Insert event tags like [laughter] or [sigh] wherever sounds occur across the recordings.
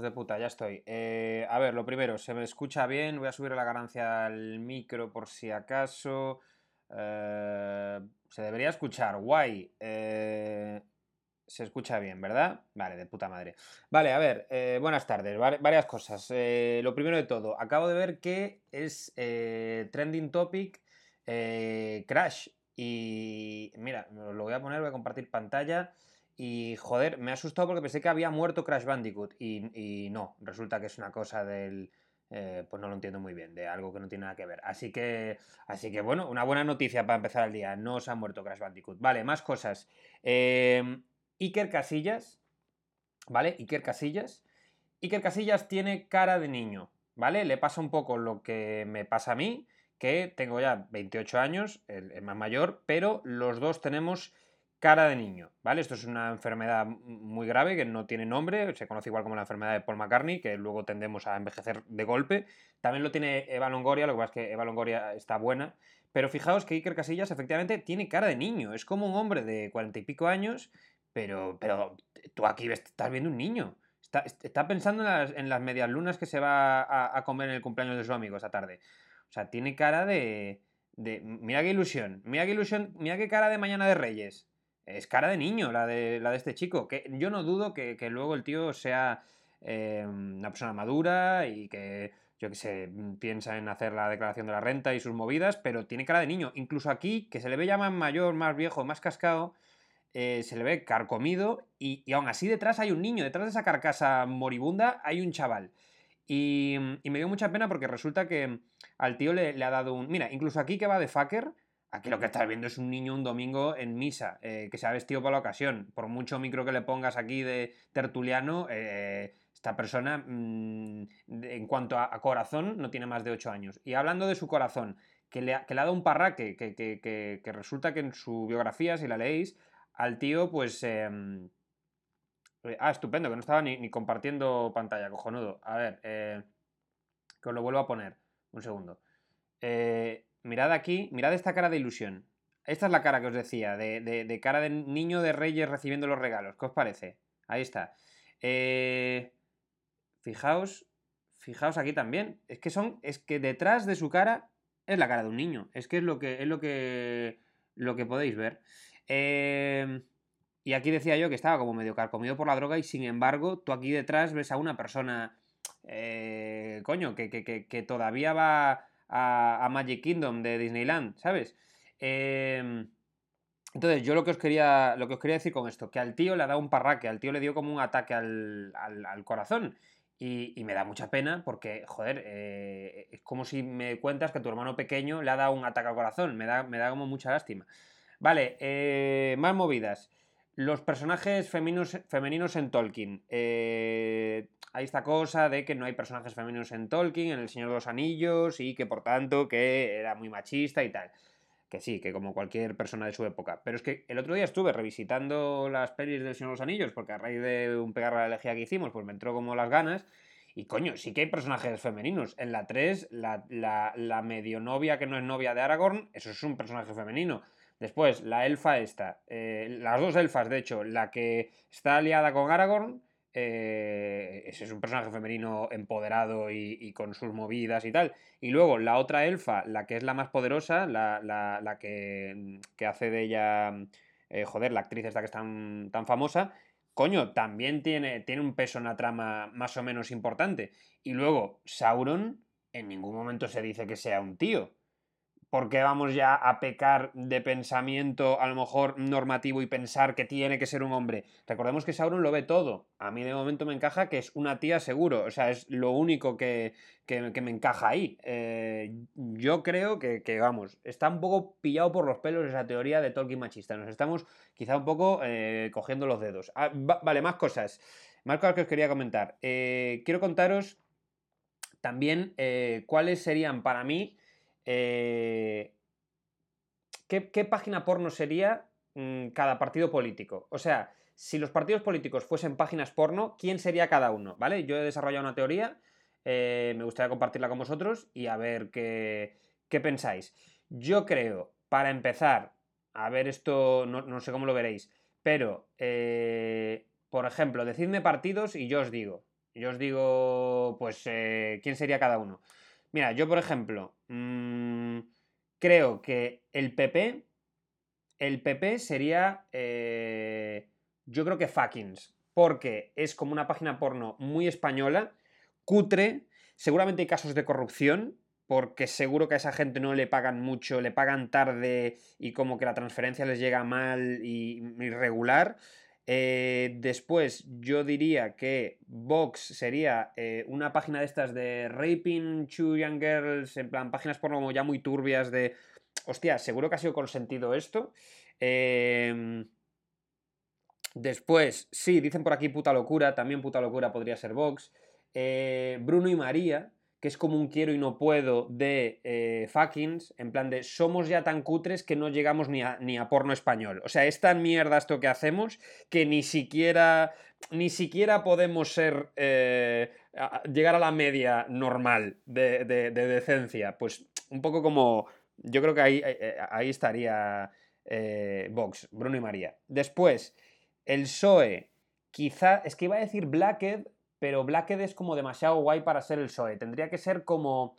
de puta, ya estoy. Eh, a ver, lo primero, se me escucha bien. Voy a subir la ganancia al micro por si acaso. Eh, se debería escuchar, guay. Eh, se escucha bien, ¿verdad? Vale, de puta madre. Vale, a ver, buenas tardes. varias cosas. lo primero de todo, acabo de ver que es trending topic Crash. Y mira, lo voy a poner, voy a compartir pantalla. Y joder, me ha asustado porque pensé que había muerto Crash Bandicoot. Y, no, resulta que es una cosa del. Eh, pues no lo entiendo muy bien, de algo que no tiene nada que ver. Así que, así que bueno, una buena noticia para empezar el día. No se ha muerto Crash Bandicoot. Vale, más cosas. Em, Iker Casillas. ¿Vale? Iker Casillas. Iker Casillas tiene cara de niño. ¿Vale? Le pasa un poco lo que me pasa a mí, que tengo ya 28 años, el más mayor, pero los dos tenemos cara de niño, ¿vale? Esto es una enfermedad muy grave que no tiene nombre, se conoce igual como la enfermedad de Paul McCartney, que luego tendemos a envejecer de golpe. También lo tiene Eva Longoria, lo que pasa es que Eva Longoria está buena. Pero fijaos que Iker Casillas efectivamente tiene cara de niño, es como un hombre de cuarenta y pico años, pero, pero tú aquí estás viendo un niño. Está, pensando en las, en las, medias lunas que se va a, comer en el cumpleaños de su amigo esta tarde. O sea, tiene cara de, de... Mira qué ilusión, mira qué ilusión, mira qué cara de mañana de Reyes es cara de niño la de, la de este chico. Que yo no dudo que, luego el tío sea eh, una persona madura y que, yo que sé, piensa en hacer la declaración de la renta y sus movidas, pero tiene cara de niño. Incluso aquí, que se le ve ya más mayor, más viejo, más cascado, eh, se le ve carcomido y, y, aún así detrás hay un niño, detrás de esa carcasa moribunda hay un chaval. Y, me dio mucha pena porque resulta que al tío le, le, ha dado un... Mira, incluso aquí que va de fucker, Aquí lo que estás viendo es un niño un domingo en misa, eh, que se ha vestido para la ocasión. Por mucho micro que le pongas aquí de tertuliano, eh, esta persona, mm, en cuanto a, corazón, no tiene más de 8 años. Y hablando de su corazón, que le, ha, dado un parraque, que, resulta que en su biografía, si la leéis, al tío, pues... Em, eh, ah, estupendo, que no estaba ni, compartiendo pantalla, cojonudo. A ver, que os lo vuelvo a poner. Un segundo. Eh, mirad aquí, mirad esta cara de ilusión. Esta es la cara que os decía, de, cara de niño de reyes recibiendo los regalos. ¿Qué os parece? Ahí está. Eh, fijaos, fijaos aquí también. Es que son, es que detrás de su cara es la cara de un niño. Es que es lo que, es lo que, lo que podéis ver. Eh, y aquí decía yo que estaba como medio carcomido por la droga y sin embargo tú aquí detrás ves a una persona, eh, coño, que, que todavía va a, Magic Kingdom de Disneyland, ¿sabes? Em, entonces, yo lo que, os quería, lo que os quería decir con esto, que al tío le ha dado un parraque, al tío le dio como un ataque al, corazón. Y, me da mucha pena porque, joder, eh, es como si me cuentas que tu hermano pequeño le ha dado un ataque al corazón. Me da, me da como mucha lástima. Vale, eh, más movidas. Los personajes femeninos, femeninos en Tolkien. Eh, hay esta cosa de que no hay personajes femeninos en Tolkien, en El Señor de los Anillos, y que por tanto que era muy machista y tal. Que sí, que como cualquier persona de su época. Pero es que el otro día estuve revisitando las pelis del Señor de los Anillos, porque a raíz de un pegar la elegía que hicimos, pues me entró como las ganas. Y coño, sí que hay personajes femeninos. En la 3, la, la medio novia que no es novia de Aragorn, eso es un personaje femenino. Después, la elfa esta. Eh, las dos elfas, de hecho, la que está aliada con Aragorn eh, ese es un personaje femenino empoderado y, con sus movidas y tal. Y luego la otra elfa, la que es la más poderosa, la, que, hace de ella, eh, joder, la actriz esta que es tan, tan famosa, coño, también tiene, tiene un peso en la trama más o menos importante. Y luego, Sauron, en ningún momento se dice que sea un tío porque vamos ya a pecar de pensamiento a lo mejor normativo y pensar que tiene que ser un hombre? Recordemos que Sauron lo ve todo. A mí de momento me encaja que es una tía seguro. O sea, es lo único que, me encaja ahí. Eh, yo creo que, vamos, está un poco pillado por los pelos esa teoría de Tolkien machista. Nos estamos quizá un poco eh, cogiendo los dedos. Ah, vale, más cosas. Más cosas que os quería comentar. Eh, quiero contaros también cuáles serían para mí eh, ¿qué, página porno sería mm, cada partido político? O sea, si los partidos políticos fuesen páginas porno, ¿quién sería cada uno? ¿Vale? Yo he desarrollado una teoría, eh, me gustaría compartirla con vosotros y a ver qué, pensáis. Yo creo, para empezar, a ver esto, no, sé cómo lo veréis, pero, eh, por ejemplo, decidme partidos y yo os digo. Yo os digo, pues, ¿quién sería cada uno? Mira, yo, por ejemplo, mm, creo que el PP, el PP sería, eh, yo creo que Fuckings, porque es como una página porno muy española, cutre, seguramente hay casos de corrupción, porque seguro que a esa gente no le pagan mucho, le pagan tarde y como que la transferencia les llega mal y irregular. Eh, después, yo diría que Vox sería eh, una página de estas de raping to young girls, en plan, páginas porno como ya muy turbias de. Hostia, seguro que ha sido consentido esto. Em, después, sí, dicen por aquí puta locura, también puta locura podría ser Vox. Eh, Bruno y María, que es como un quiero y no puedo de eh, fuckings, en plan de somos ya tan cutres que no llegamos ni a, ni a porno español. O sea, es tan mierda esto que hacemos que ni siquiera, ni siquiera podemos ser, eh, llegar a la media normal de, decencia. Pues un poco como, yo creo que ahí, eh, ahí estaría Vox, Bruno y María. Después, el PSOE, quizá, es que iba a decir Blackhead, pero Blackhead es como demasiado guay para ser el PSOE. Tendría que ser como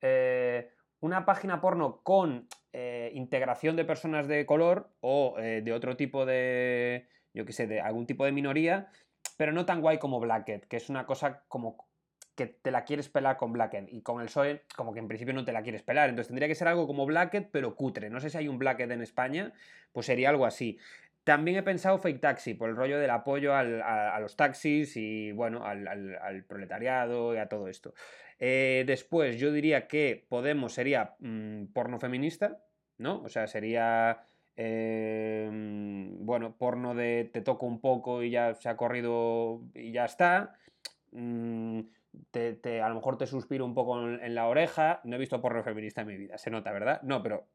eh, una página porno con eh, integración de personas de color o eh, de otro tipo de, yo qué sé, de algún tipo de minoría, pero no tan guay como Blackhead, que es una cosa como que te la quieres pelar con Blackhead y con el PSOE como que en principio no te la quieres pelar. Entonces tendría que ser algo como Blackhead pero cutre. No sé si hay un Blackhead en España, pues sería algo así. También he pensado fake taxi, por el rollo del apoyo a, los taxis y bueno, al, proletariado y a todo esto. Eh, después, yo diría que Podemos sería mm, porno feminista, ¿no? O sea, sería. Em, bueno, porno de te toco un poco y ya se ha corrido y ya está. Mm, te, a lo mejor te suspiro un poco en, la oreja. No he visto porno feminista en mi vida, se nota, ¿verdad? No, pero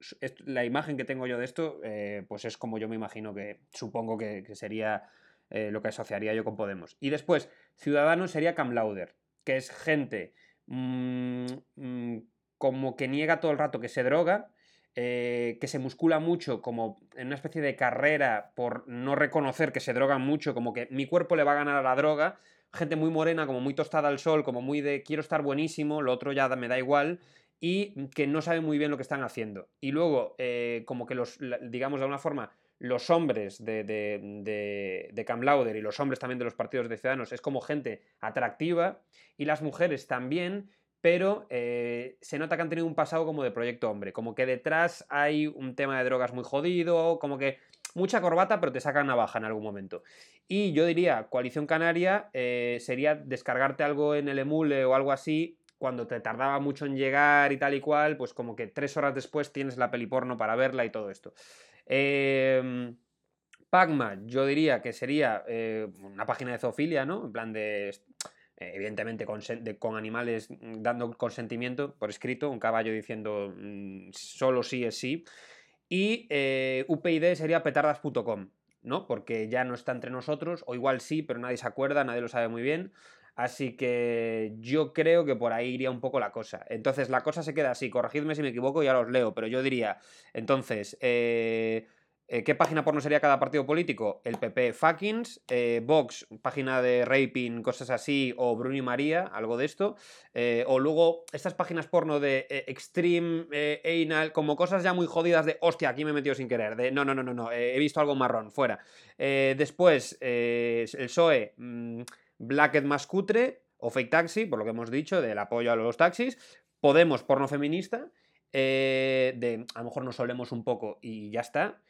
la imagen que tengo yo de esto, eh, pues es como yo me imagino que supongo que, sería eh, lo que asociaría yo con Podemos. Y después, Ciudadanos sería Cam Lauder, que es gente mm, mm, como que niega todo el rato que se droga. Eh, que se muscula mucho como en una especie de carrera por no reconocer que se drogan mucho, como que mi cuerpo le va a ganar a la droga, gente muy morena, como muy tostada al sol, como muy de quiero estar buenísimo, lo otro ya me da igual, y que no saben muy bien lo que están haciendo. Y luego, eh, como que los, digamos de alguna forma, los hombres de, de, de, Cam Lauder y los hombres también de los partidos de Ciudadanos es como gente atractiva, y las mujeres también, pero eh, se nota que han tenido un pasado como de proyecto hombre, como que detrás hay un tema de drogas muy jodido, como que mucha corbata, pero te sacan navaja en algún momento. Y yo diría, coalición canaria eh, sería descargarte algo en el emule o algo así cuando te tardaba mucho en llegar y tal y cual, pues como que tres horas después tienes la peli porno para verla y todo esto. Eh, yo diría que sería eh, una página de zoofilia, ¿no? En plan de evidentemente con, con, animales dando consentimiento por escrito, un caballo diciendo mm, solo sí es sí. Y eh, UPyD sería petardas.com, ¿no? Porque ya no está entre nosotros, o igual sí, pero nadie se acuerda, nadie lo sabe muy bien. Así que yo creo que por ahí iría un poco la cosa. Entonces la cosa se queda así, corregidme si me equivoco, ya los leo, pero yo diría, entonces, eh, eh, ¿Qué página porno sería cada partido político? El PP Fuckings, eh, Vox, página de raping, cosas así, o Bruno y María, algo de esto. Eh, o luego estas páginas porno de Extreme, Anal, como cosas ya muy jodidas de hostia, aquí me he metido sin querer. De no, no, no, no, no, he visto algo marrón, fuera. después, el PSOE, mm, Blacked más cutre, o Fake Taxi, por lo que hemos dicho, del apoyo a los taxis. Podemos, porno feminista. de a lo mejor nos solemos un poco y ya está.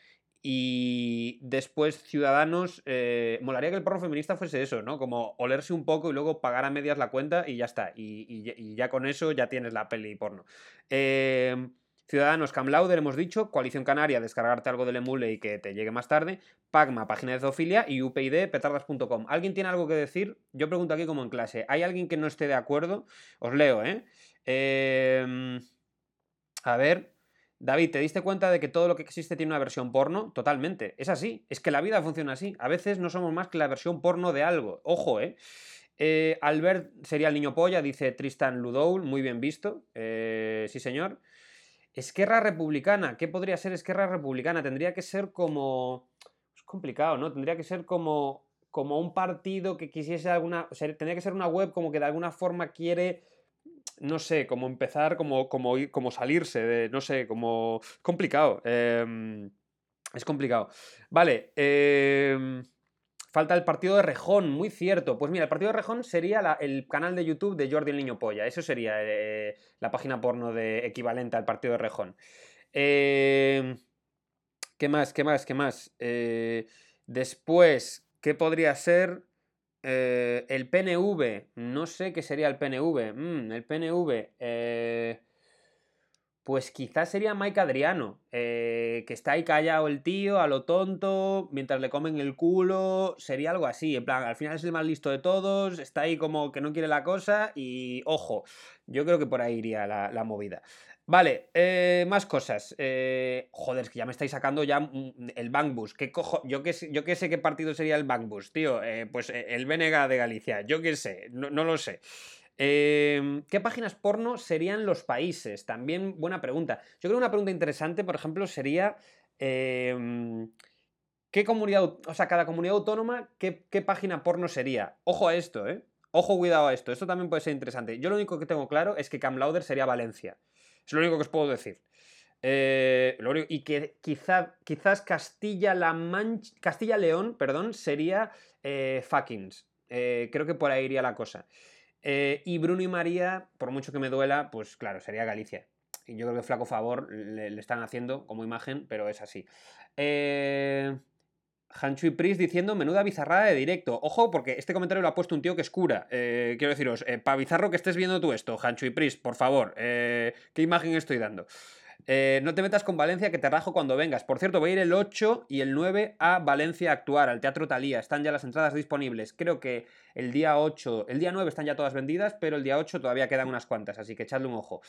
Y después Ciudadanos, eh, molaría que el porno feminista fuese eso, ¿no? Como olerse un poco y luego pagar a medias la cuenta y ya está. Y, ya con eso ya tienes la peli porno. Em, Ciudadanos, Cam Lauder, hemos dicho. Coalición Canaria, descargarte algo del emule y que te llegue más tarde. Pagma, página de zoofilia. Y UPyD, petardas.com. ¿Alguien tiene algo que decir? Yo pregunto aquí como en clase. ¿Hay alguien que no esté de acuerdo? Os leo, ¿eh? eh a ver. David, ¿te diste cuenta de que todo lo que existe tiene una versión porno? Totalmente. Es así. Es que la vida funciona así. A veces no somos más que la versión porno de algo. Ojo, ¿eh? eh Albert sería el niño polla, dice Tristan Ludoul. Muy bien visto. Eh, sí, señor. Esquerra Republicana. ¿Qué podría ser Esquerra Republicana? Tendría que ser como... Es complicado, ¿no? Tendría que ser como como un partido que quisiese alguna. Tendría que ser una web como que de alguna forma quiere. No sé, como empezar, como, salirse de. No sé, como. Complicado. Em, es complicado. Vale. Em, falta el partido de Rejón, muy cierto. Pues mira, el partido de Rejón sería el canal de YouTube de Jordi el Niño Polla. Eso sería eh, la página porno de equivalente al partido de Rejón. Eh, ¿Qué más? ¿Qué más? ¿Qué más? Eh, después, ¿qué podría ser? Eh, el PNV. No sé qué sería el PNV. Mm, el PNV. Eh, pues quizás sería Mike Adriano, que está ahí callado el tío, a lo tonto, mientras le comen el culo, sería algo así, en plan, al final es el más listo de todos, está ahí como que no quiere la cosa y ojo, yo creo que por ahí iría la movida. Vale, eh, más cosas. Eh, joder, es que ya me estáis sacando ya el Bankbus. ¿Qué cojo? Yo qué sé, yo qué sé qué partido sería el Bankbus, tío. Eh, pues el Venega de Galicia. Yo qué sé, no, lo sé. ¿Qué páginas porno serían los países? También buena pregunta. Yo creo que una pregunta interesante, por ejemplo, sería. ¿Qué comunidad, o sea, cada comunidad autónoma, ¿qué, qué página porno sería? Ojo a esto, ¿eh? Ojo, cuidado a esto. Esto también puede ser interesante. Yo lo único que tengo claro es que Cam Lauder sería Valencia. Es lo único que os puedo decir. Eh, y que quizá, quizás Castilla-La Mancha. Castilla-León, perdón, sería eh, Fuckings. Eh, creo que por ahí iría la cosa. y Bruno y María, por mucho que me duela, pues claro, sería Galicia. Y yo creo que flaco favor le, le están haciendo como imagen, pero es así. Eh. Hanchu y Pris diciendo menuda bizarrada de directo. Ojo, porque este comentario lo ha puesto un tío que es cura. Eh, quiero deciros, eh, para bizarro que estés viendo tú esto, Hanchu y Pris, por favor, eh, ¿qué imagen estoy dando? Eh, no te metas con Valencia que te rajo cuando vengas. Por cierto, voy a ir el 8 y el 9 a Valencia a actuar, al Teatro Talía. Están ya las entradas disponibles. Creo que el día 8, el día 9 están ya todas vendidas, pero el día 8 todavía quedan unas cuantas, así que echadle un ojo.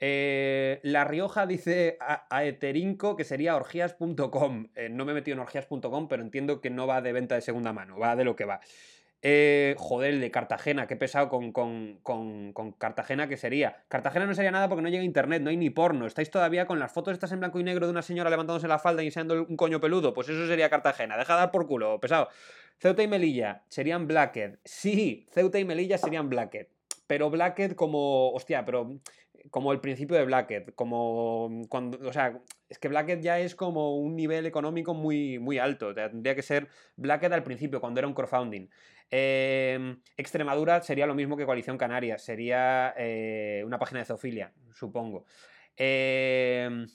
Eh, la Rioja dice a, Eterinco que sería orgías.com. Eh, no me he metido en orgías.com, pero entiendo que no va de venta de segunda mano, va de lo que va. Eh, joder, de Cartagena, qué pesado con, con, Cartagena que sería. Cartagena no sería nada porque no llega internet, no hay ni porno. Estáis todavía con las fotos estas en blanco y negro de una señora levantándose la falda y enseñando un coño peludo. Pues eso sería Cartagena. Deja de dar por culo, pesado. Ceuta y Melilla serían Blackhead. Sí, Ceuta y Melilla serían Blackhead. Pero Blackhead como. Hostia, pero como el principio de Blackhead, como cuando, o sea, es que Blackhead ya es como un nivel económico muy, muy alto, tendría que ser Blackhead al principio, cuando era un crowdfunding. Em, Extremadura sería lo mismo que Coalición Canaria, sería eh, una página de zoofilia, supongo. Em,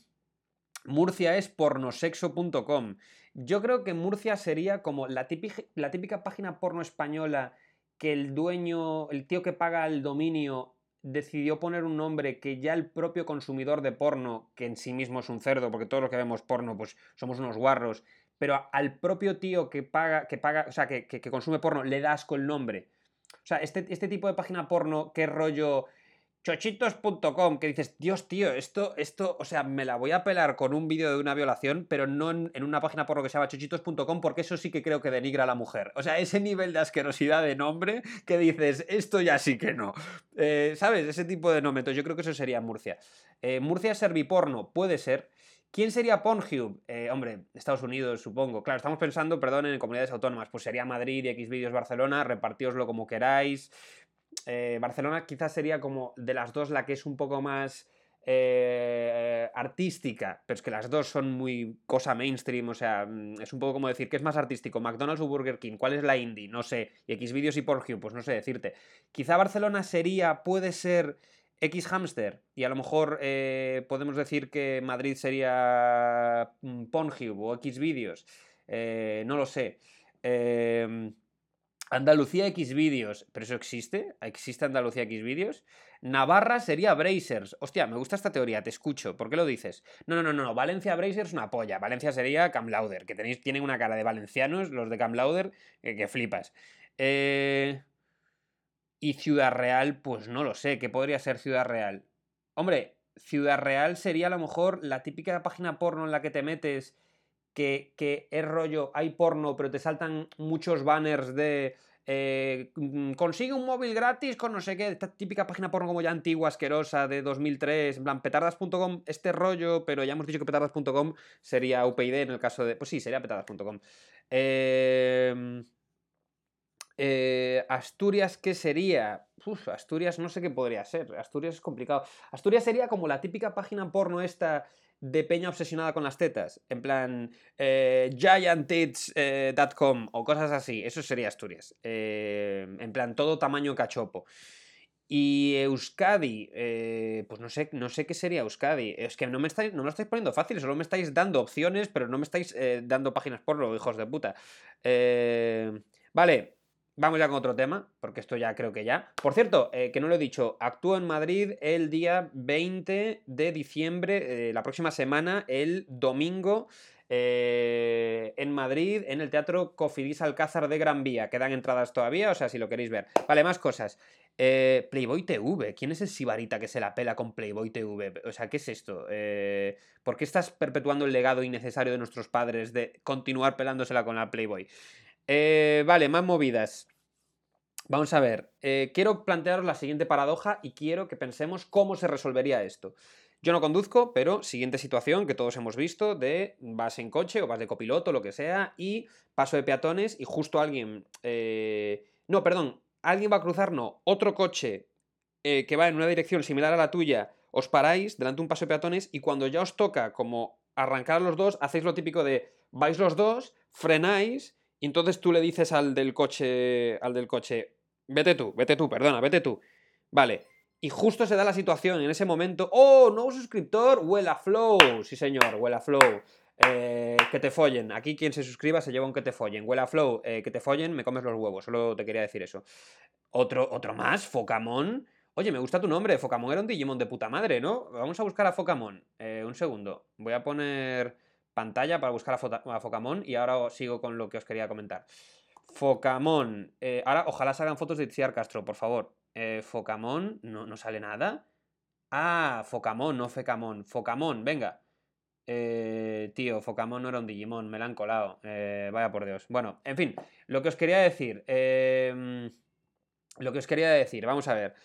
Murcia es pornosexo.com. Yo creo que Murcia sería como la típica, la típica página porno española que el dueño, el tío que paga el dominio decidió poner un nombre que ya el propio consumidor de porno, que en sí mismo es un cerdo, porque todos los que vemos porno, pues somos unos guarros, pero al propio tío que paga, que paga, o sea, que, que, consume porno, le das con el nombre. O sea, este, este tipo de página porno, qué rollo chochitos.com, que dices, Dios, tío, esto, esto, o sea, me la voy a pelar con un vídeo de una violación, pero no en, una página por lo que se llama chochitos.com, porque eso sí que creo que denigra a la mujer. O sea, ese nivel de asquerosidad de nombre que dices, esto ya sí que no. Eh, ¿Sabes? Ese tipo de nombres. Yo creo que eso sería Murcia. Eh, Murcia serviporno, puede ser. ¿Quién sería Pornhub? Eh, hombre, Estados Unidos, supongo. Claro, estamos pensando, perdón, en comunidades autónomas. Pues sería Madrid y Xvideos Barcelona, repartíoslo como queráis. Eh, Barcelona quizás sería como de las dos la que es un poco más eh, artística, pero es que las dos son muy cosa mainstream, o sea, mm, es un poco como decir, ¿qué es más artístico? ¿McDonald's o Burger King? ¿Cuál es la indie? No sé. Y Xvideos y Pornhub, pues no sé decirte. Quizá Barcelona sería, puede ser X Hamster, y a lo mejor eh, podemos decir que Madrid sería mm, Pornhub o Xvideos, no lo sé. Eh, Andalucía X vídeos, pero eso existe, existe Andalucía X vídeos. Navarra sería Brazers. Hostia, me gusta esta teoría, te escucho. ¿Por qué lo dices? No, no, no, no. Valencia Brazers una polla. Valencia sería Cam Lauder, que tenéis, tienen una cara de valencianos, los de Cam Lauder, que, flipas. Eh, y Ciudad Real, pues no lo sé. ¿Qué podría ser Ciudad Real? Hombre, Ciudad Real sería a lo mejor la típica página porno en la que te metes que, es rollo, hay porno, pero te saltan muchos banners de eh, mm, consigue un móvil gratis con no sé qué, esta típica página porno como ya antigua, asquerosa, de 2003, en plan, petardas.com, este rollo, pero ya hemos dicho que petardas.com sería UPyD en el caso de... Pues sí, sería petardas.com. Eh, Eh, Asturias, ¿qué sería? Uf, Asturias no sé qué podría ser. Asturias es complicado. Asturias sería como la típica página porno esta de peña obsesionada con las tetas. En plan, eh, gianttits.com eh, o cosas así. Eso sería Asturias. Eh, en plan, todo tamaño cachopo. Y Euskadi, eh, pues no sé, no sé qué sería Euskadi. Es que no me, estáis, no lo estáis poniendo fácil, solo me estáis dando opciones, pero no me estáis eh, dando páginas porno, hijos de puta. Eh, vale, vamos ya con otro tema, porque esto ya creo que ya. Por cierto, que no lo he dicho, actúo en Madrid el día 20 de diciembre, la próxima semana, el domingo. en Madrid, en el Teatro Cofidis Alcázar de Gran Vía. Quedan entradas todavía, o sea, si lo queréis ver. Vale, más cosas. Eh, Playboy TV. ¿Quién es el sibarita que se la pela con Playboy TV? O sea, ¿qué es esto? Eh, ¿Por qué estás perpetuando el legado innecesario de nuestros padres de continuar pelándosela con la Playboy? Eh, vale, más movidas. Vamos a ver. quiero plantearos la siguiente paradoja y quiero que pensemos cómo se resolvería esto. Yo no conduzco, pero siguiente situación que todos hemos visto de vas en coche o vas de copiloto, lo que sea, y paso de peatones y justo alguien... no, perdón, alguien va a cruzar, no, otro coche eh, que va en una dirección similar a la tuya, os paráis delante de un paso de peatones y cuando ya os toca como arrancar los dos, hacéis lo típico de vais los dos, frenáis y entonces tú le dices al del coche, al del coche, vete tú, vete tú, perdona, vete tú. Vale. Y justo se da la situación en ese momento, oh, nuevo suscriptor, huela flow. Sí, señor, huela flow. Eh, que te follen. Aquí quien se suscriba se lleva un que te follen. Huela flow, eh, que te follen, me comes los huevos. Solo te quería decir eso. Otro, otro más, Focamón. Oye, me gusta tu nombre. Focamón era un Digimon de puta madre, ¿no? Vamos a buscar a Focamón. Eh, un segundo. Voy a poner pantalla para buscar a, a Focamón y ahora sigo con lo que os quería comentar. Focamón. ahora, ojalá salgan fotos de Itziar Castro, por favor. Focamón, no, no sale nada. Ah, Focamón, no Fecamón. Focamón, venga. Eh, tío, Focamon no era un Digimon, me la han colado. Eh, vaya por Dios. Bueno, en fin, lo que os quería decir. Lo que os quería decir, vamos a ver.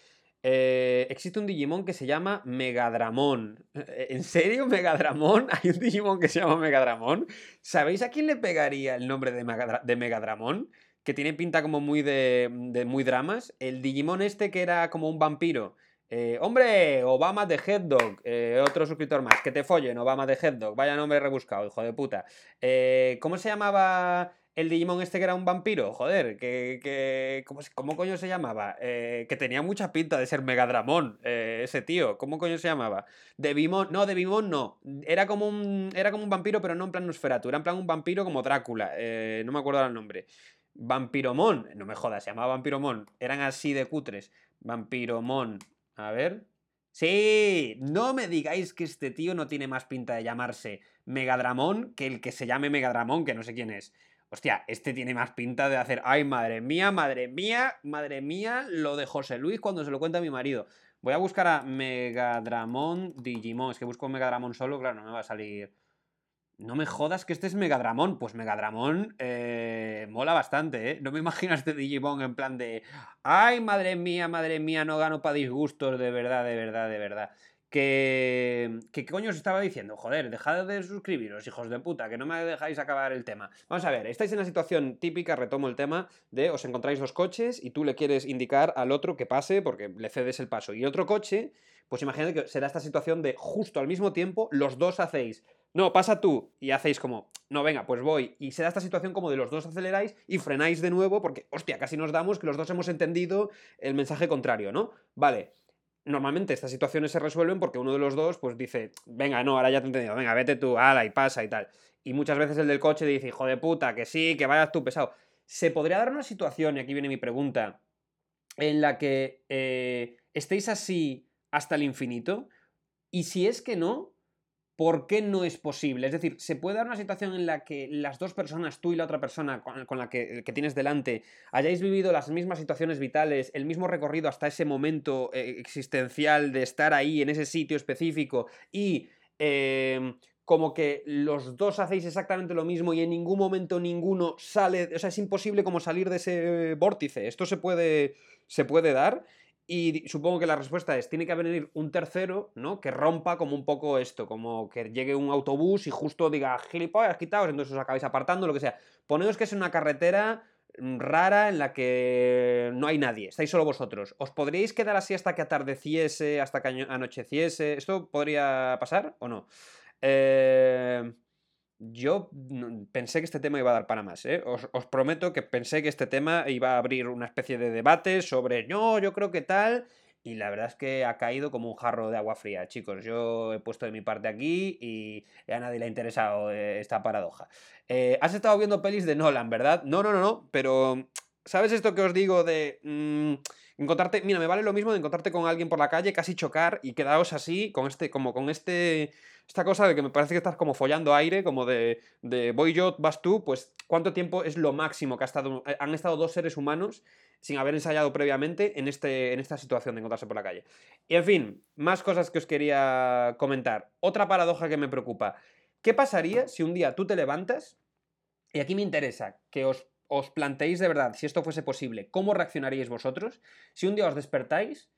Eh, existe un Digimon que se llama Megadramón. [laughs] ¿En serio, Megadramón? [laughs] ¿Hay un Digimon que se llama Megadramón? ¿Sabéis a quién le pegaría el nombre de, de Megadramón? Que tiene pinta como muy de, muy dramas. El Digimon este que era como un vampiro eh, hombre, Obama de Headdog, eh, otro suscriptor más, que te follen, Obama de Headdog, vaya nombre rebuscado, hijo de puta. Eh, ¿Cómo se llamaba el Digimon este que era un vampiro? Joder, que, ¿cómo, coño se llamaba? que tenía mucha pinta de ser Megadramón, ese tío, ¿cómo coño se llamaba? Devimon, no, Devimon no, era como, un, era como un vampiro, pero no en plan Nosferatu, era en plan un vampiro como Drácula, no me acuerdo el nombre. Vampiromon, no me jodas, se llamaba Vampiromon, eran así de cutres. Vampiromon, a ver. Sí, no me digáis que este tío no tiene más pinta de llamarse Megadramón que el que se llame Megadramón, que no sé quién es. Hostia, este tiene más pinta de hacer, ay, madre mía, madre mía, madre mía, lo de José Luis cuando se lo cuenta a mi marido. Voy a buscar a Megadramón Digimon. Es que busco Megadramón solo, claro, no me va a salir. No me jodas que este es Megadramón. Pues Megadramón eh, mola bastante, ¿eh? No me imagino a este Digimon en plan de. ¡Ay, madre mía, madre mía! No gano para disgustos, de verdad, de verdad, de verdad. Que. ¿Qué coño os estaba diciendo? Joder, dejad de suscribiros, hijos de puta, que no me dejáis acabar el tema. Vamos a ver, estáis en la situación típica, retomo el tema, de os encontráis dos coches y tú le quieres indicar al otro que pase porque le cedes el paso. Y otro coche, pues imagínate que será esta situación de justo al mismo tiempo los dos hacéis no, pasa tú y hacéis como, no, venga, pues voy. Y se da esta situación como de los dos aceleráis y frenáis de nuevo porque, hostia, casi nos damos que los dos hemos entendido el mensaje contrario, ¿no? Vale. Normalmente estas situaciones se resuelven porque uno de los dos pues dice, venga, no, ahora ya te he entendido, venga, vete tú, ala, y pasa y tal. Y muchas veces el del coche dice, hijo de puta, que sí, que vayas tú pesado. ¿Se podría dar una situación, y aquí viene mi pregunta, en la que eh, estéis así hasta el infinito? Y si es que no, ¿por qué no es posible? Es decir, ¿se puede dar una situación en la que las dos personas, tú y la otra persona con, la que, tienes delante, hayáis vivido las mismas situaciones vitales, el mismo recorrido hasta ese momento eh, existencial de estar ahí en ese sitio específico y... Em, como que los dos hacéis exactamente lo mismo y en ningún momento ninguno sale, o sea, es imposible como salir de ese vórtice. Esto se puede, se puede dar y supongo que la respuesta es, tiene que venir un tercero, ¿no? Que rompa como un poco esto, como que llegue un autobús y justo diga, gilipollas, quitaos, entonces os acabáis apartando, lo que sea. Poneos que es una carretera rara en la que no hay nadie, estáis solo vosotros. ¿Os podríais quedar así hasta que atardeciese, hasta que anocheciese? ¿Esto podría pasar o no? Eh, yo pensé que este tema iba a dar para más, ¿eh? os, os, prometo que pensé que este tema iba a abrir una especie de debate sobre, no, yo creo que tal, y la verdad es que ha caído como un jarro de agua fría, chicos. Yo he puesto de mi parte aquí y a nadie le ha interesado eh, esta paradoja. Eh, has estado viendo pelis de Nolan, ¿verdad? No, no, no, no, pero ¿sabes esto que os digo de... Mm, encontrarte, mira, me vale lo mismo de encontrarte con alguien por la calle, casi chocar y quedaros así, con este, como con este, esta cosa de que me parece que estás como follando aire, como de, de voy yo, vas tú, pues ¿cuánto tiempo es lo máximo que eh, han estado dos seres humanos sin haber ensayado previamente en, este, en esta situación de encontrarse por la calle. Y en fin, más cosas que os quería comentar. Otra paradoja que me preocupa. ¿Qué pasaría si un día tú te levantas, y aquí me interesa que os, os planteéis de verdad, si esto fuese posible, cómo reaccionaríais vosotros, si un día os despertáis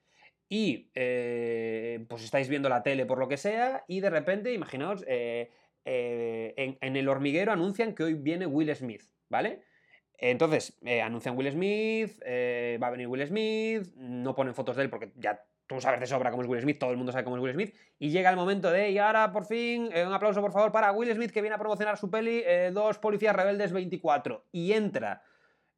y eh, pues estáis viendo la tele por lo que sea y de repente, imaginaos, eh, eh, en, en el hormiguero anuncian que hoy viene Will Smith, ¿vale? Entonces, eh, anuncian Will Smith, va a venir Will Smith, no ponen fotos de él porque ya tú sabes de sobra cómo es Will Smith, todo el mundo sabe cómo es Will Smith, y llega el momento de, y ahora por fin, eh, un aplauso por favor para Will Smith que viene a promocionar su peli, Dos Policías Rebeldes 24, y entra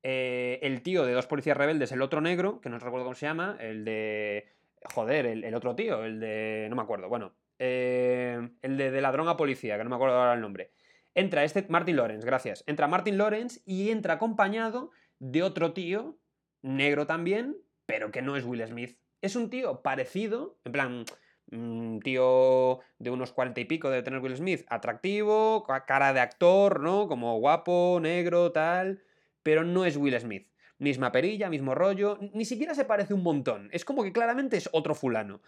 el tío de Dos Policías Rebeldes, el otro negro, que no recuerdo cómo se llama, el de... Joder, el, otro tío, el de... no me acuerdo, bueno, el de, de ladrón a policía, que no me acuerdo ahora el nombre. Entra este Martin Lawrence, gracias. Entra Martin Lawrence y entra acompañado de otro tío, negro también, pero que no es Will Smith. Es un tío parecido, en plan, un tío de unos cuarenta y pico de tener Will Smith, atractivo, cara de actor, ¿no? Como guapo, negro, tal, pero no es Will Smith. Misma perilla, mismo rollo, ni siquiera se parece un montón. Es como que claramente es otro fulano.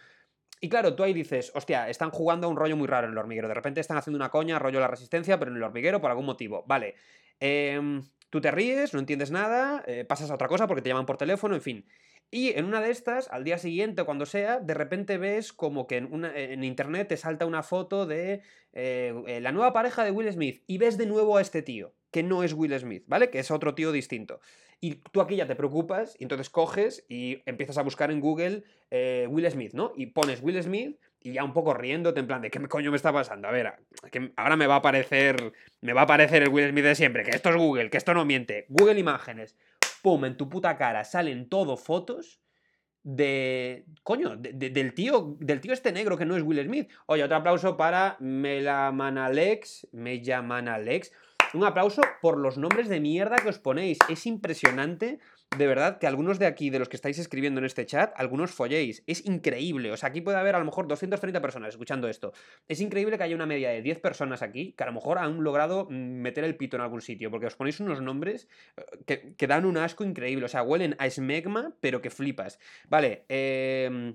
Y claro, tú ahí dices, hostia, están jugando a un rollo muy raro en el hormiguero. De repente están haciendo una coña, rollo la resistencia, pero en el hormiguero por algún motivo. Vale. Em, tú te ríes, no entiendes nada, eh, pasas a otra cosa porque te llaman por teléfono, en fin. Y en una de estas, al día siguiente o cuando sea, de repente ves como que en, en internet te salta una foto de eh, eh, la nueva pareja de Will Smith y ves de nuevo a este tío, que no es Will Smith, ¿vale? Que es otro tío distinto. Y tú aquí ya te preocupas y entonces coges y empiezas a buscar en Google eh, Will Smith, ¿no? Y pones Will Smith y ya un poco riéndote en plan de qué coño me está pasando. A ver, que ahora me va a aparecer me va a aparecer el Will Smith de siempre, que esto es Google, que esto no miente. Google Imágenes. Pum, en tu puta cara salen todo fotos de. Coño, del tío. Del tío este negro que no es Will Smith. Oye, otro aplauso para Melamanalex. Mellamanalex. Un aplauso por los nombres de mierda que os ponéis. Es impresionante, de verdad, que algunos de aquí, de los que estáis escribiendo en este chat, algunos folléis. Es increíble. O sea, aquí puede haber a lo mejor 230 personas escuchando esto. Es increíble que haya una media de 10 personas aquí que a lo mejor han logrado mm, meter el pito en algún sitio, porque os ponéis unos nombres eh, que, que dan un asco increíble. O sea, huelen a smegma, pero que flipas. Vale, eh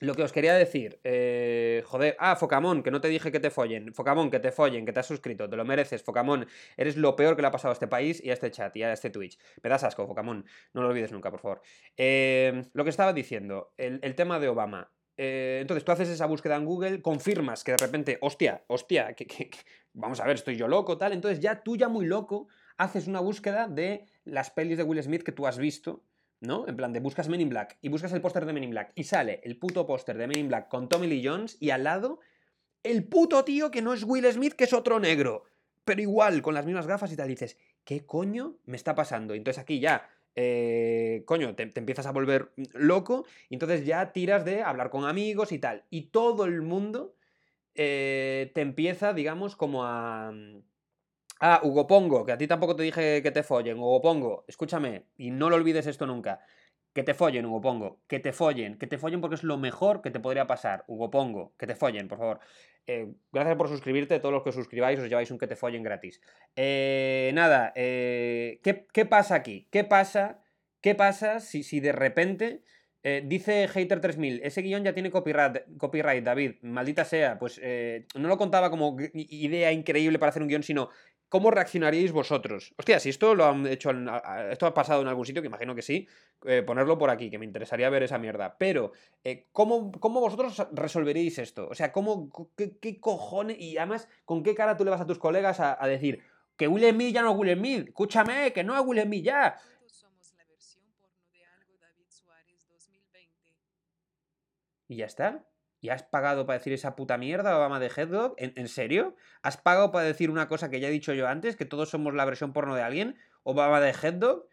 lo que os quería decir, eh, joder, ah, Focamón, que no te dije que te follen, Focamón, que te follen, que te has suscrito, te lo mereces, Focamón, eres lo peor que le ha pasado a este país y a este chat y a este Twitch. Me das asco, Focamón, no lo olvides nunca, por favor. Eh, lo que estaba diciendo, el, tema de Obama. Eh, entonces tú haces esa búsqueda en Google, confirmas que de repente, hostia, hostia, que, vamos a ver, estoy yo loco, tal, entonces ya tú ya muy loco haces una búsqueda de las pelis de Will Smith que tú has visto ¿no? En plan de buscas Men in Black y buscas el póster de Men in Black y sale el puto póster de Men in Black con Tommy Lee Jones y al lado el puto tío que no es Will Smith, que es otro negro. Pero igual, con las mismas gafas y tal, dices, ¿qué coño me está pasando? entonces aquí ya, eh, coño, te, empiezas a volver loco y entonces ya tiras de hablar con amigos y tal. Y todo el mundo eh, te empieza, digamos, como a Ah, Hugo Pongo, que a ti tampoco te dije que te follen. Hugo Pongo, escúchame, y no lo olvides esto nunca. Que te follen, Hugo Pongo. Que te follen. Que te follen porque es lo mejor que te podría pasar. Hugo Pongo. Que te follen, por favor. Eh, gracias por suscribirte. Todos los que os suscribáis os lleváis un que te follen gratis. Eh, nada, eh, ¿qué, pasa aquí? ¿Qué pasa? ¿Qué pasa si, si de repente... dice Hater3000, ese guion ya tiene copyright, copyright David, maldita sea, pues no lo contaba como idea increíble para hacer un guion, sino ¿Cómo reaccionaríais vosotros? Hostia, si esto lo han hecho, esto ha pasado en algún sitio, que imagino que sí, eh, ponerlo por aquí, que me interesaría ver esa mierda. Pero, eh, ¿cómo, vosotros resolveríais esto? O sea, ¿cómo, qué, cojones, y además, con qué cara tú le vas a tus colegas a, decir, Que Will Smith ya no es Will Smith. Escúchame, que no es Will Smith ya. Y ya está. ¿Y has pagado para decir esa puta mierda, Obama de Headlock? ¿En, serio? ¿Has pagado para decir una cosa que ya he dicho yo antes, que todos somos la versión porno de alguien? ¿Obama de Headlock?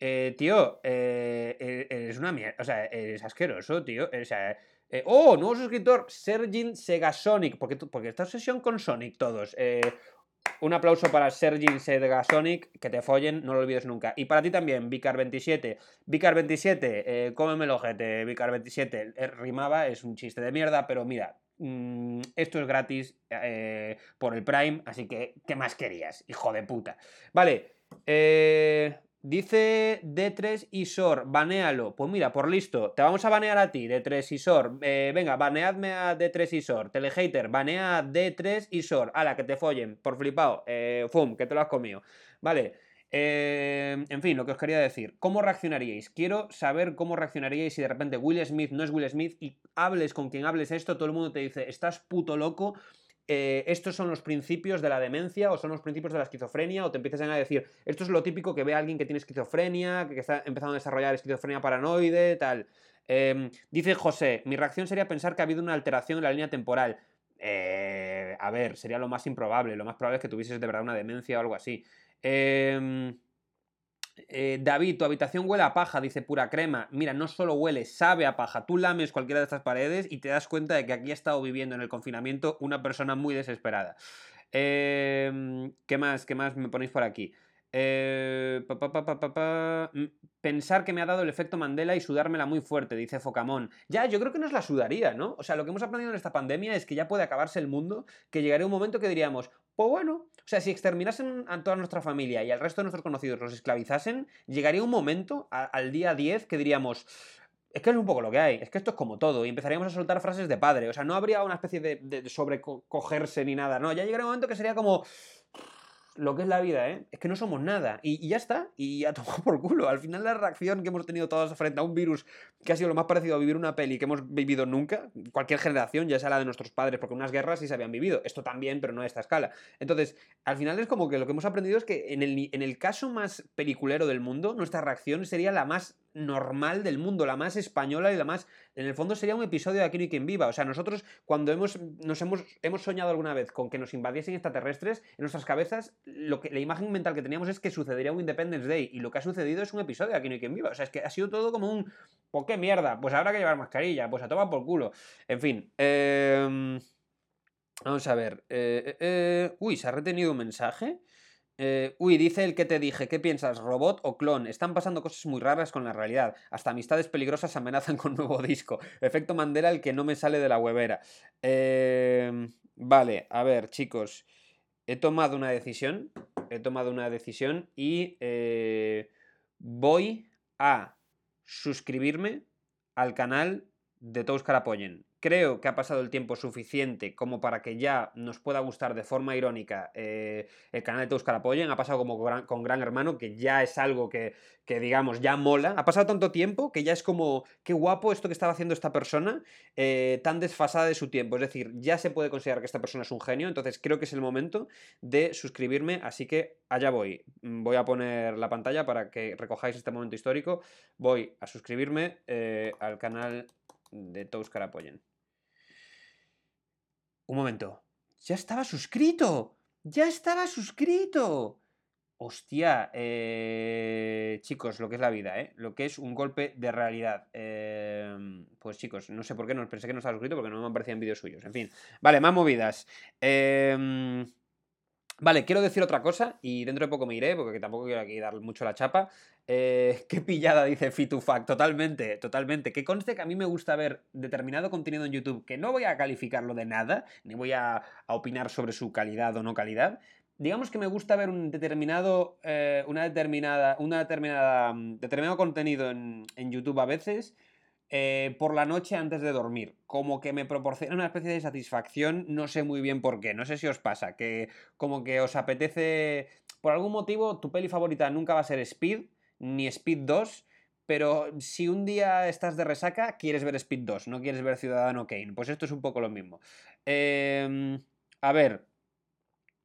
Eh, tío, eh, e, eres una mierda. O sea, eres asqueroso, tío. O sea, eh, oh, nuevo suscriptor, Sergin Segasonic. ¿Por qué, porque esta obsesión con Sonic todos. Un aplauso para Sergin Segasonic, que te follen, no lo olvides nunca. Y para ti también, Vicar27. Vicar27, eh, cómeme el ojete, Vicar27. Eh, rimaba, es un chiste de mierda, pero mira, mm, esto es gratis eh, por el Prime, así que, ¿qué más querías, hijo de puta? Vale, eh, Dice D3 Isor, banealo. Pues mira, por listo, te vamos a banear a ti, D3 Isor. Eh, venga, baneadme a D3 Isor. Telehater, banea a D3 Isor. Ala, que te follen, por flipado. Eh, fum, que te lo has comido. Vale. Eh, en fin, lo que os quería decir. ¿Cómo reaccionaríais? Quiero saber cómo reaccionaríais si de repente Will Smith no es Will Smith y hables con quien hables esto, todo el mundo te dice, estás puto loco eh, estos son los principios de la demencia o son los principios de la esquizofrenia o te empiezas a decir, esto es lo típico que ve alguien que tiene esquizofrenia, que está empezando a desarrollar esquizofrenia paranoide, tal. Em, dice José, mi reacción sería pensar que ha habido una alteración en la línea temporal. Eh, a ver, sería lo más improbable. Lo más probable es que tuvieses de verdad una demencia o algo así. Eh, eh, David, tu habitación huele a paja, dice pura crema. Mira, no solo huele, sabe a paja. Tú lames cualquiera de estas paredes y te das cuenta de que aquí ha estado viviendo en el confinamiento una persona muy desesperada. Em, ¿Qué más? ¿Qué más me ponéis por aquí? Eh, mm, pensar que me ha dado el efecto Mandela y sudármela muy fuerte, dice Focamón. Ya, yo creo que nos la sudaría, ¿no? O sea, lo que hemos aprendido en esta pandemia es que ya puede acabarse el mundo, que llegaría un momento que diríamos, pues bueno, o sea, si exterminasen a toda nuestra familia y al resto de nuestros conocidos los esclavizasen, llegaría un momento al día 10 que diríamos, es que es un poco lo que hay, es que esto es como todo, y empezaríamos a soltar frases de padre, o sea, no habría una especie de, de sobrecogerse ni nada, no, ya llegaría un momento que sería como, lo que es la vida, ¿eh? Es que no somos nada. Y, ya está. Y ya [laughs] tomado por culo. Al final la reacción que hemos tenido todos frente a un virus que ha sido lo más parecido a vivir una peli que hemos vivido nunca, cualquier generación, ya sea la de nuestros padres, porque unas guerras sí se habían vivido. Esto también, pero no a esta escala. Entonces, al final es como que lo que hemos aprendido es que en el, en el caso más peliculero del mundo, nuestra reacción sería la más normal del mundo, la más española y la más... En el fondo sería un episodio de Aquí no hay quien viva. O sea, nosotros cuando hemos, nos hemos, hemos soñado alguna vez con que nos invadiesen extraterrestres, en nuestras cabezas lo que, la imagen mental que teníamos es que sucedería un Independence Day y lo que ha sucedido es un episodio de Aquí no hay quien viva. O sea, es que ha sido todo como un... ¿Por qué mierda? Pues habrá que llevar mascarilla, pues a tomar por culo. En fin. Em, vamos a ver. Eh, eh, eh, uy, ¿se ha retenido un mensaje? Eh, uy, dice el que te dije, ¿qué piensas? ¿Robot o clon? Están pasando cosas muy raras con la realidad. Hasta amistades peligrosas amenazan con nuevo [laughs] disco. Efecto Mandela, el que no me sale de la huevera. Em, vale, a ver, chicos. He tomado una decisión. He tomado una decisión y eh, voy a suscribirme al canal de Todos Carapoyen. Creo que ha pasado el tiempo suficiente como para que ya nos pueda gustar de forma irónica eh, el canal de Todos Apoyen. Ha pasado como con Gran Hermano, que ya es algo que, digamos, ya mola. Ha pasado tanto tiempo que ya es como, qué guapo esto que estaba haciendo esta persona, eh, tan desfasada de su tiempo. Es decir, ya se puede considerar que esta persona es un genio. Entonces creo que es el momento de suscribirme. Así que allá voy. Mm, voy a poner la pantalla para que recojáis este momento histórico. Voy a suscribirme eh, al canal de Tous Apoyen. Un momento. ¡Ya estaba suscrito! ¡Ya estaba suscrito! Hostia, eh, chicos, lo que es la vida, ¿eh? Lo que es un golpe de realidad. Em, pues chicos, no sé por qué, no, pensé que no estaba suscrito porque no me aparecían vídeos suyos. En fin, vale, más movidas. Eh, Vale, quiero decir otra cosa y dentro de poco me iré porque tampoco quiero aquí dar mucho la chapa. Eh, [laughs] qué pillada dice Fitufac, totalmente, totalmente. Que conste que a mí me gusta ver determinado contenido en YouTube que no voy a calificarlo de nada, ni voy a, opinar sobre su calidad o no calidad. Digamos que me gusta ver un determinado, eh, una determinada, una determinada, mm, determinado contenido en, en YouTube a veces eh, por la noche antes de dormir. Como que me proporciona una especie de satisfacción, no sé muy bien por qué, no sé si os pasa, que como que os apetece, por algún motivo, tu peli favorita nunca va a ser Speed, ni Speed 2, pero si un día estás de resaca, quieres ver Speed 2, no quieres ver Ciudadano Kane, pues esto es un poco lo mismo. Em, a ver,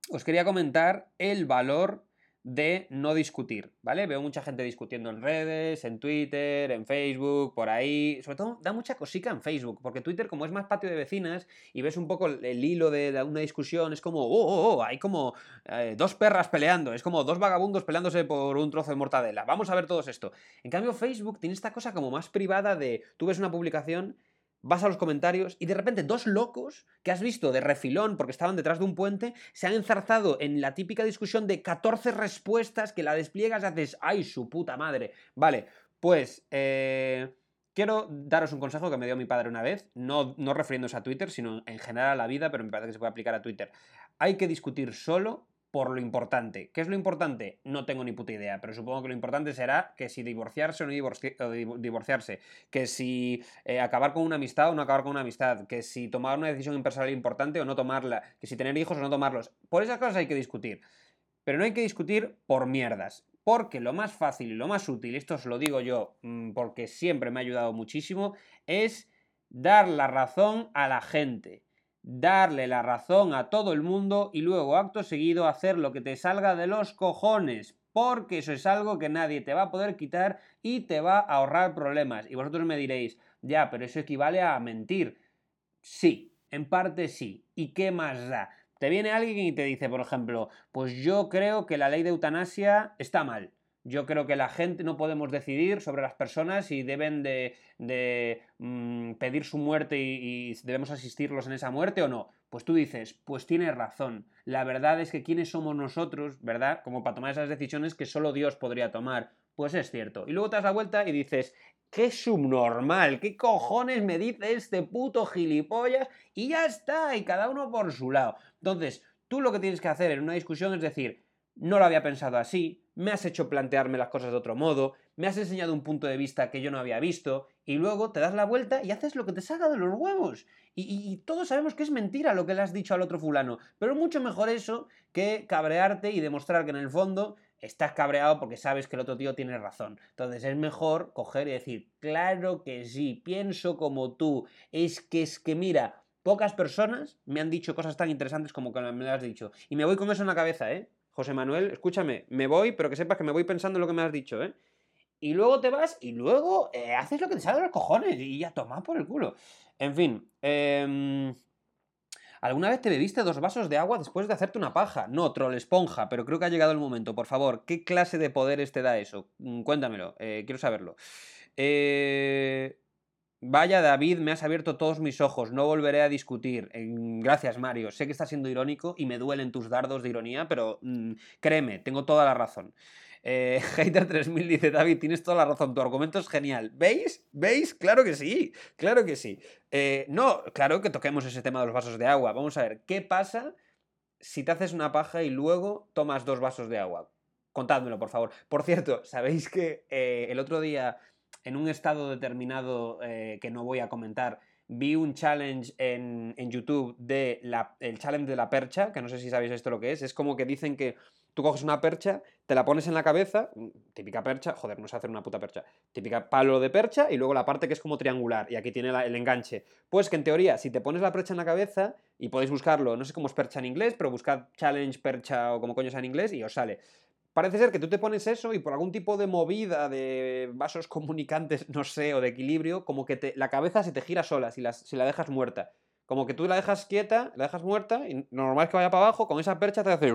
os quería comentar el valor de no discutir, ¿vale? Veo mucha gente discutiendo en redes, en Twitter, en Facebook, por ahí. Sobre todo da mucha cosica en Facebook, porque Twitter, como es más patio de vecinas y ves un poco el hilo de una discusión, es como, oh, oh, oh hay como eh, dos perras peleando, es como dos vagabundos peleándose por un trozo de mortadela. Vamos a ver todo esto. En cambio, Facebook tiene esta cosa como más privada de tú ves una publicación vas a los comentarios y de repente dos locos que has visto de refilón porque estaban detrás de un puente se han enzarzado en la típica discusión de 14 respuestas que la despliegas y haces, ¡ay, su puta madre! Vale, pues eh, quiero daros un consejo que me dio mi padre una vez, no, no refiriéndose a Twitter, sino en general a la vida, pero me parece que se puede aplicar a Twitter. Hay que discutir solo por lo importante. ¿Qué es lo importante? No tengo ni puta idea, pero supongo que lo importante será que si divorciarse o no divorciarse, que si eh, acabar con una amistad o no acabar con una amistad, que si tomar una decisión impersonal importante o no tomarla, que si tener hijos o no tomarlos. Por esas cosas hay que discutir. Pero no hay que discutir por mierdas. Porque lo más fácil y lo más útil, esto os lo digo yo mm, porque siempre me ha ayudado muchísimo, es dar la razón a la gente darle la razón a todo el mundo y luego acto seguido hacer lo que te salga de los cojones, porque eso es algo que nadie te va a poder quitar y te va a ahorrar problemas. Y vosotros me diréis, ya, pero eso equivale a mentir. Sí, en parte sí. ¿Y qué más da? Te viene alguien y te dice, por ejemplo, pues yo creo que la ley de eutanasia está mal. Yo creo que la gente no podemos decidir sobre las personas si deben de, mm, pedir su muerte y, y, debemos asistirlos en esa muerte o no. Pues tú dices, pues tienes razón. La verdad es que quiénes somos nosotros, ¿verdad? Como para tomar esas decisiones que solo Dios podría tomar. Pues es cierto. Y luego te das la vuelta y dices, qué subnormal, qué cojones me dice este puto gilipollas y ya está, y cada uno por su lado. Entonces, tú lo que tienes que hacer en una discusión es decir, no lo había pensado así, me has hecho plantearme las cosas de otro modo, me has enseñado un punto de vista que yo no había visto, y luego te das la vuelta y haces lo que te salga de los huevos. Y, todos sabemos que es mentira lo que le has dicho al otro fulano, pero mucho mejor eso que cabrearte y demostrar que en el fondo estás cabreado porque sabes que el otro tío tiene razón. Entonces es mejor coger y decir, claro que sí, pienso como tú, es que es que mira, pocas personas me han dicho cosas tan interesantes como que me las has dicho. Y me voy con eso en la cabeza, ¿eh? José Manuel, escúchame, me voy, pero que sepas que me voy pensando en lo que me has dicho, ¿eh? Y luego te vas y luego eh, haces lo que te sale de los cojones y ya toma por el culo. En fin, em, ¿Alguna vez te bebiste dos vasos de agua después de hacerte una paja? No, troll esponja, pero creo que ha llegado el momento. Por favor, ¿qué clase de poderes te da eso? Mm, cuéntamelo, eh, quiero saberlo. Eh, Vaya David, me has abierto todos mis ojos, no volveré a discutir. Gracias Mario, sé que estás siendo irónico y me duelen tus dardos de ironía, pero mm, créeme, tengo toda la razón. Eh, [laughs] Hater3000 dice, David, tienes toda la razón, tu argumento es genial. ¿Veis? ¿Veis? Claro que sí, claro que sí. Eh, no, claro que toquemos ese tema de los vasos de agua. Vamos a ver, ¿qué pasa si te haces una paja y luego tomas dos vasos de agua? Contádmelo, por favor. Por cierto, ¿sabéis que eh, el otro día en un estado determinado eh, que no voy a comentar, vi un challenge en, YouTube de la, el challenge de la percha, que no sé si sabéis esto lo que es, es como que dicen que tú coges una percha, te la pones en la cabeza, mm, típica percha, joder, no sé hacer una puta percha, típica palo de percha y luego la parte que es como triangular y aquí tiene el enganche. Pues que en teoría, si te pones la percha en la cabeza, y podéis buscarlo, no sé cómo es percha en inglés, pero buscad challenge percha o como coño en inglés y os sale. Parece ser que tú te pones eso y por algún tipo de movida de vasos [laughs] comunicantes, no sé, o de equilibrio, como que la cabeza se te gira sola si, la dejas muerta. Como que tú la dejas quieta, la dejas muerta, y normal es que vaya para abajo, con esa percha te hace...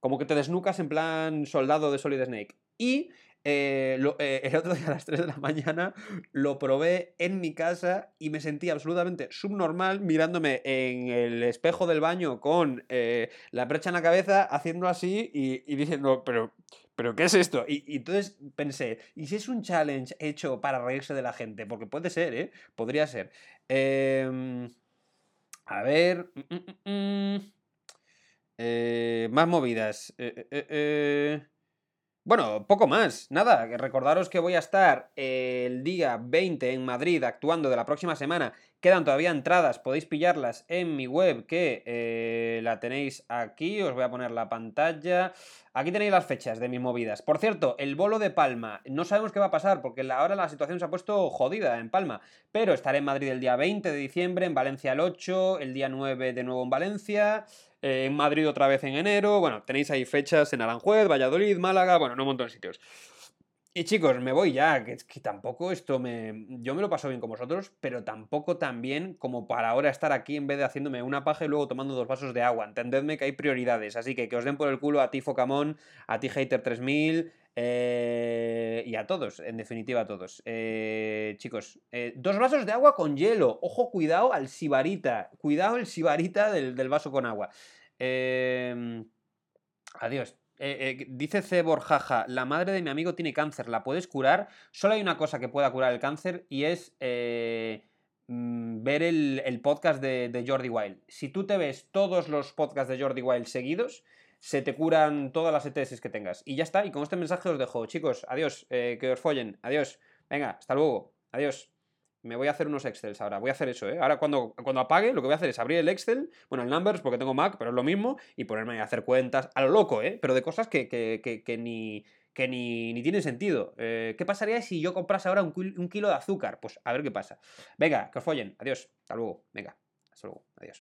Como que te desnucas en plan soldado de Solid Snake. Y eh, eh, el otro día a las 3 de la mañana lo probé en mi casa y me sentí absolutamente subnormal mirándome en el espejo del baño con eh, la brecha en la cabeza, haciendo así y, diciendo, pero, pero ¿qué es esto? Y, entonces pensé, ¿y si es un challenge hecho para reírse de la gente? Porque puede ser, ¿eh? Podría ser. Em, a ver... Mm, mm, mm, más movidas. eh... Bueno, poco más. Nada, recordaros que voy a estar el día 20 en Madrid actuando de la próxima semana. Quedan todavía entradas, podéis pillarlas en mi web que eh, la tenéis aquí. Os voy a poner la pantalla. Aquí tenéis las fechas de mis movidas. Por cierto, el bolo de Palma. No sabemos qué va a pasar porque ahora la situación se ha puesto jodida en Palma. Pero estaré en Madrid el día 20 de diciembre, en Valencia el 8, el día 9 de nuevo en Valencia. En Madrid otra vez en enero, bueno, tenéis ahí fechas en Aranjuez, Valladolid, Málaga, bueno, en un montón de sitios. Y chicos, me voy ya, que, que tampoco esto me... Yo me lo paso bien con vosotros, pero tampoco tan bien como para ahora estar aquí en vez de haciéndome una paja y luego tomando dos vasos de agua. Entendedme que hay prioridades, así que que os den por el culo a ti Focamón, a ti Hater3000 eh, y a todos, en definitiva a todos. Eh, chicos, eh, dos vasos de agua con hielo. Ojo, cuidado al sibarita. Cuidado el sibarita del, del vaso con agua. Em, adiós. Eh, eh, dice C. Borjaja, la madre de mi amigo tiene cáncer, ¿la puedes curar? Solo hay una cosa que pueda curar el cáncer y es mm, ver el, el podcast de, de, Jordi Wild. Si tú te ves todos los podcasts de Jordi Wild seguidos, se te curan todas las ETS que tengas. Y ya está, y con este mensaje os dejo. Chicos, adiós, que os follen, adiós. Venga, hasta luego, adiós me voy a hacer unos Excels ahora. Voy a hacer eso, ¿eh? Ahora cuando, cuando apague, lo que voy a hacer es abrir el Excel, bueno, el Numbers, porque tengo Mac, pero es lo mismo, y ponerme a hacer cuentas a lo loco, ¿eh? Pero de cosas que, que, que, que ni que ni, ni tienen sentido. Eh, ¿Qué pasaría si yo comprase ahora un, un kilo de azúcar? Pues a ver qué pasa. Venga, que os follen. Adiós. Hasta luego. Venga. Hasta luego. Adiós.